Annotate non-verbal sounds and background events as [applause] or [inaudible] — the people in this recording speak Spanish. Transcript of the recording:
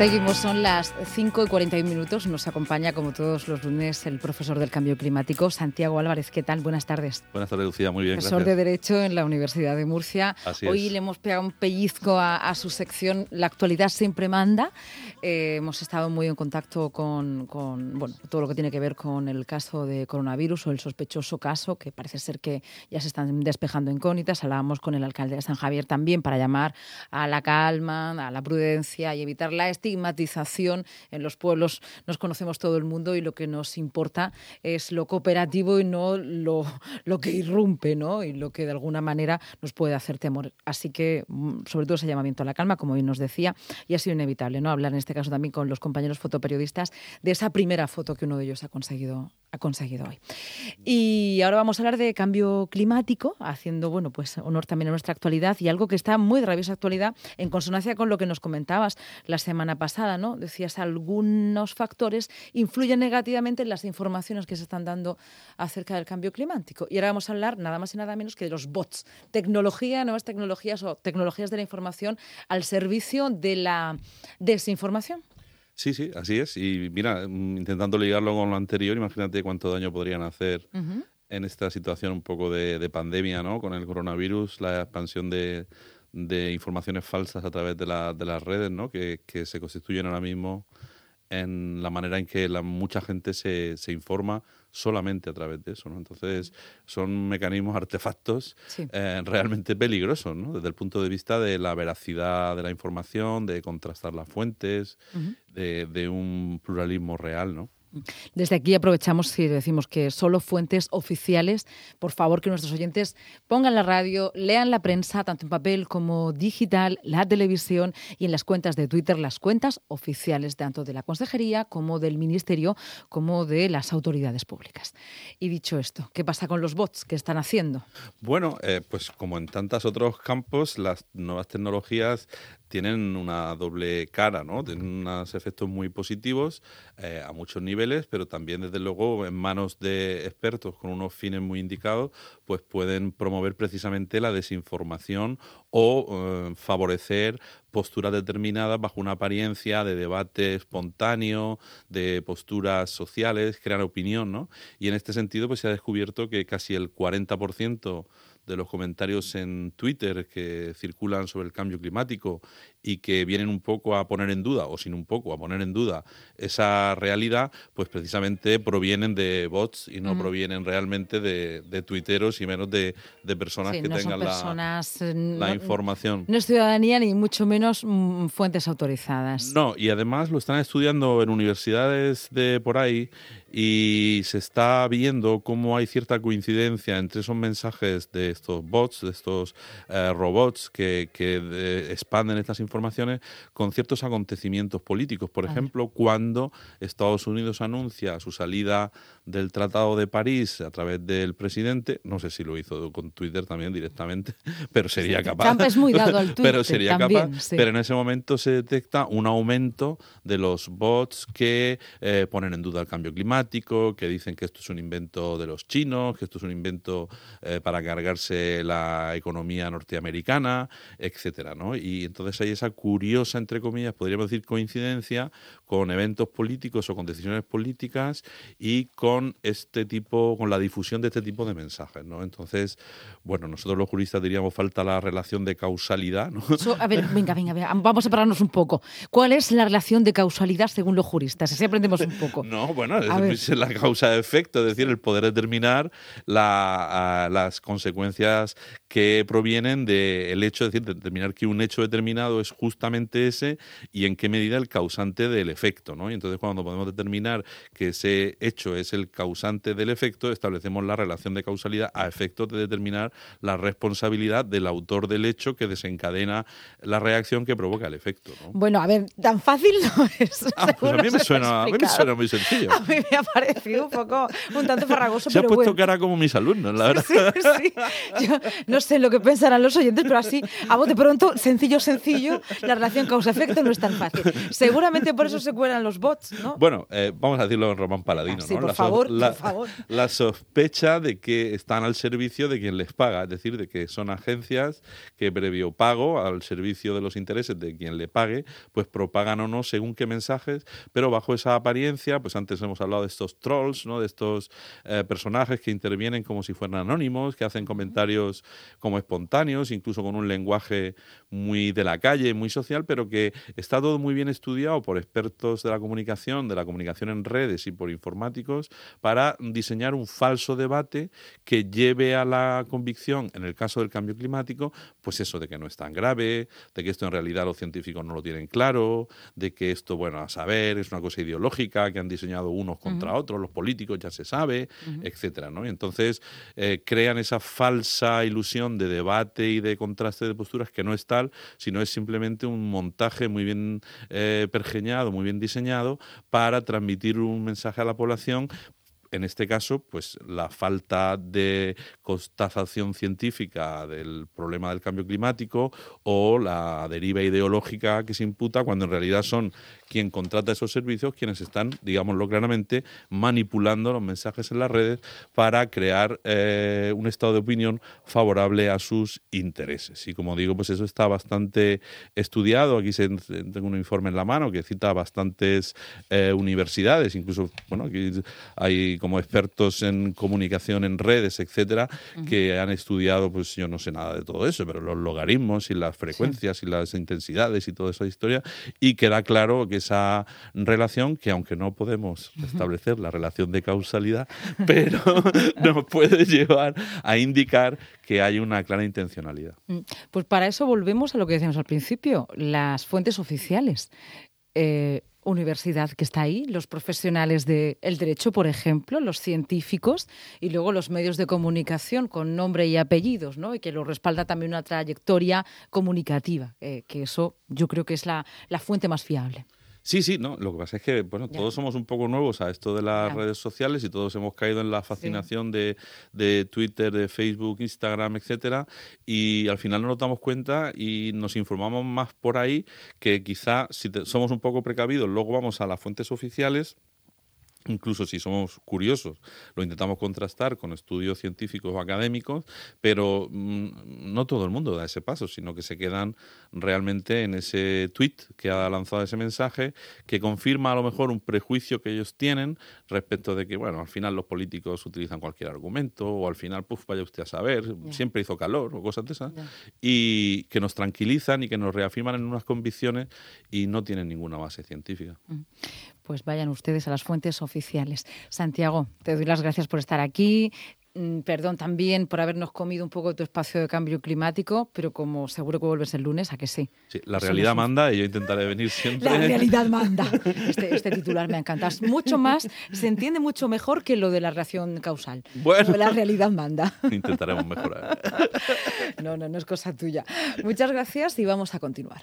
Seguimos, son las 5 y 41 minutos. Nos acompaña, como todos los lunes, el profesor del cambio climático, Santiago Álvarez. ¿Qué tal? Buenas tardes. Buenas tardes, Lucía. Muy bien, Profesor de Derecho en la Universidad de Murcia. Así Hoy es. le hemos pegado un pellizco a, a su sección La actualidad siempre manda. Eh, hemos estado muy en contacto con, con, bueno, todo lo que tiene que ver con el caso de coronavirus o el sospechoso caso, que parece ser que ya se están despejando incógnitas. Hablábamos con el alcalde de San Javier también para llamar a la calma, a la prudencia y evitar la estigmatización. En los pueblos nos conocemos todo el mundo y lo que nos importa es lo cooperativo y no lo, lo que irrumpe, ¿no? Y lo que de alguna manera nos puede hacer temor. Así que, mm, sobre todo ese llamamiento a la calma, como bien nos decía, y ha sido inevitable, ¿no? Hablar en este caso también con los compañeros fotoperiodistas de esa primera foto que uno de ellos ha conseguido, ha conseguido hoy. Y ahora vamos a hablar de cambio climático, haciendo, bueno, pues honor también a nuestra actualidad y algo que está muy de rabiosa actualidad en consonancia con lo que nos comentabas la semana pasada, ¿no? Decías, algunos factores influyen negativamente en las informaciones que se están dando acerca del cambio climático. Y ahora vamos a hablar nada más y nada menos que de los bots, tecnología, nuevas tecnologías o tecnologías de la información al servicio de la desinformación. Sí, sí, así es. Y mira, mm, intentando ligarlo con lo anterior, imagínate cuánto daño podrían hacer en esta situación un poco de, de pandemia, ¿no? Con el coronavirus, la expansión de, de informaciones falsas a través de, la- de las redes, ¿no? Que, que se constituyen ahora mismo en la manera en que la, mucha gente se, se informa solamente a través de eso, ¿no? Entonces, son mecanismos, artefactos Sí. eh, realmente peligrosos, ¿no? Desde el punto de vista de la veracidad de la información, de contrastar las fuentes, de, de un pluralismo real, ¿no? Desde aquí aprovechamos y decimos que solo fuentes oficiales, por favor que nuestros oyentes pongan la radio, lean la prensa, tanto en papel como digital, la televisión y en las cuentas de Twitter, las cuentas oficiales tanto de la Consejería como del Ministerio como de las autoridades públicas. Y dicho esto, ¿qué pasa con los bots? ¿Qué están haciendo? Bueno, eh, pues como en tantos otros campos, las nuevas tecnologías tienen una doble cara, ¿no? Tienen unos efectos muy positivos eh, a muchos niveles, pero también, desde luego, en manos de expertos con unos fines muy indicados, pues pueden promover precisamente la desinformación o eh, favorecer posturas determinadas bajo una apariencia de debate espontáneo, de posturas sociales, crear opinión, ¿no? Y en este sentido, pues se ha descubierto que casi el 40% de los comentarios en Twitter que circulan sobre el cambio climático y que vienen un poco a poner en duda, o sin un poco a poner en duda esa realidad, pues precisamente provienen de bots y no provienen realmente de, de tuiteros y menos de, de personas Sí, que no tengan la, personas, eh, la no- información. No es ciudadanía ni mucho menos mm, fuentes autorizadas. No, y además lo están estudiando en universidades de por ahí y se está viendo cómo hay cierta coincidencia entre esos mensajes de estos bots, de estos eh, robots que, que de- expanden estas informaciones con ciertos acontecimientos políticos. Por ejemplo, cuando Estados Unidos anuncia su salida del Tratado de París a través del presidente, no sé si lo hizo con Twitter también directamente, [laughs] pero sería Sí, capaz. Trump es muy dado al [laughs] pero Twitter sería también, capaz. sí. Pero en ese momento se detecta un aumento de los bots que eh, ponen en duda el cambio climático, que dicen que esto es un invento de los chinos, que esto es un invento eh, para cargarse la economía norteamericana, etcétera, ¿no? Y entonces hay esa curiosa, entre comillas, podríamos decir coincidencia con eventos políticos o con decisiones políticas y con este tipo, con la difusión de este tipo de mensajes, ¿no? Entonces, bueno, nosotros los juristas diríamos falta la relación de causalidad, ¿no? So- a ver, venga, venga, venga, vamos a pararnos un poco. ¿Cuál es la relación de causalidad según los juristas? Así aprendemos un poco. [laughs] No, bueno, es. Es [laughs] la causa de efecto, es decir, el poder determinar la- las consecuencias que provienen del hecho, es decir, determinar que un hecho determinado es justamente ese y en qué medida el causante del efecto, ¿no? Y entonces cuando podemos determinar que ese hecho es el causante del efecto, establecemos la relación de causalidad a efectos de determinar la responsabilidad del autor del hecho que desencadena la reacción que provoca el efecto, ¿no? Bueno, a ver, tan fácil [laughs] no es. Ah, pues a mí me has suena, a mí me explicado. suena muy sencillo. [laughs] A mí me ha parecido un poco, un tanto farragoso. Se ha puesto cara como mis alumnos, la verdad. Sí, sí. Yo no sé lo que pensarán los oyentes, pero así, a de pronto, sencillo, sencillo, la relación causa-efecto no es tan fácil. Seguramente por eso se cuelan los bots, ¿no? Bueno, eh, vamos a decirlo en Román Paladino, ah, sí, ¿no? Por la, favor, por favor. La sospecha de que están al servicio de quien les paga, es decir, de que son agencias que previo pago al servicio de los intereses de quien le pague, pues propagan o no según qué mensajes, pero bajo esa apariencia, pues antes hemos hablado de estos trolls, ¿no? De estos eh, personajes que intervienen como si fueran anónimos, que hacen comentarios como espontáneos, incluso con un lenguaje muy de la calle, muy social, pero que está todo muy bien estudiado por expertos de la comunicación, de la comunicación en redes y por informáticos, para diseñar un falso debate que lleve a la convicción, en el caso del cambio climático, pues eso de que no es tan grave, de que esto en realidad los científicos no lo tienen claro, de que esto, bueno, a saber, es una cosa ideológica que han diseñado unos contra otros, los políticos ya se sabe, etcétera, ¿no? Y entonces eh, crean esa falsa ilusión de debate y de contraste de posturas que no es tal, sino es simplemente un montaje muy bien eh, pergeñado, muy bien diseñado para transmitir un mensaje a la población en este caso, pues la falta de constatación científica del problema del cambio climático o la deriva ideológica que se imputa cuando en realidad son quien contrata esos servicios quienes están, digámoslo claramente, manipulando los mensajes en las redes para crear eh, un estado de opinión favorable a sus intereses. Y como digo, pues eso está bastante estudiado. Aquí se, tengo un informe en la mano que cita bastantes eh, universidades, incluso, bueno, aquí hay como expertos en comunicación en redes, etcétera, que han estudiado, pues yo no sé nada de todo eso, pero los logaritmos y las frecuencias y las intensidades y toda esa historia, y queda claro que esa relación, que aunque no podemos establecer la relación de causalidad, [laughs] pero [laughs] nos puede llevar a indicar que hay una clara intencionalidad. Mm, pues para eso volvemos a lo que decíamos al principio, las fuentes oficiales. Eh, universidad que está ahí, los profesionales del derecho, por ejemplo, los científicos y luego los medios de comunicación con nombre y apellidos, ¿no? Y que lo respalda también una trayectoria comunicativa, eh, que eso yo creo que es la fuente más fiable. Sí, sí, no. Lo que pasa es que, bueno, todos somos un poco nuevos a esto de las redes sociales y todos hemos caído en la fascinación de, de, Twitter, de Facebook, Instagram, etcétera, y al final no nos damos cuenta y nos informamos más por ahí que quizá si somos un poco precavidos, luego vamos a las fuentes oficiales Incluso si somos curiosos, lo intentamos contrastar con estudios científicos o académicos, pero mm, no todo el mundo da ese paso, sino que se quedan realmente en ese tweet que ha lanzado ese mensaje, que confirma a lo mejor un prejuicio que ellos tienen respecto de que, bueno, al final los políticos utilizan cualquier argumento, o al final, pues vaya usted a saber, siempre hizo calor, o cosas de esas, y que nos tranquilizan y que nos reafirman en unas convicciones y no tienen ninguna base científica. Pues vayan ustedes a las fuentes oficiales. Santiago, te doy las gracias por estar aquí. Mm, perdón también por habernos comido un poco tu espacio de cambio climático, pero como seguro que vuelves el lunes, ¿a que sí? Sí, la realidad manda y yo intentaré venir [laughs] siempre. La realidad manda. Este, este, titular me encanta. mucho más, se entiende mucho mejor que lo de la relación causal. Bueno. La realidad manda. Intentaremos mejorar. [laughs] No, no, no es cosa tuya. Muchas gracias y vamos a continuar.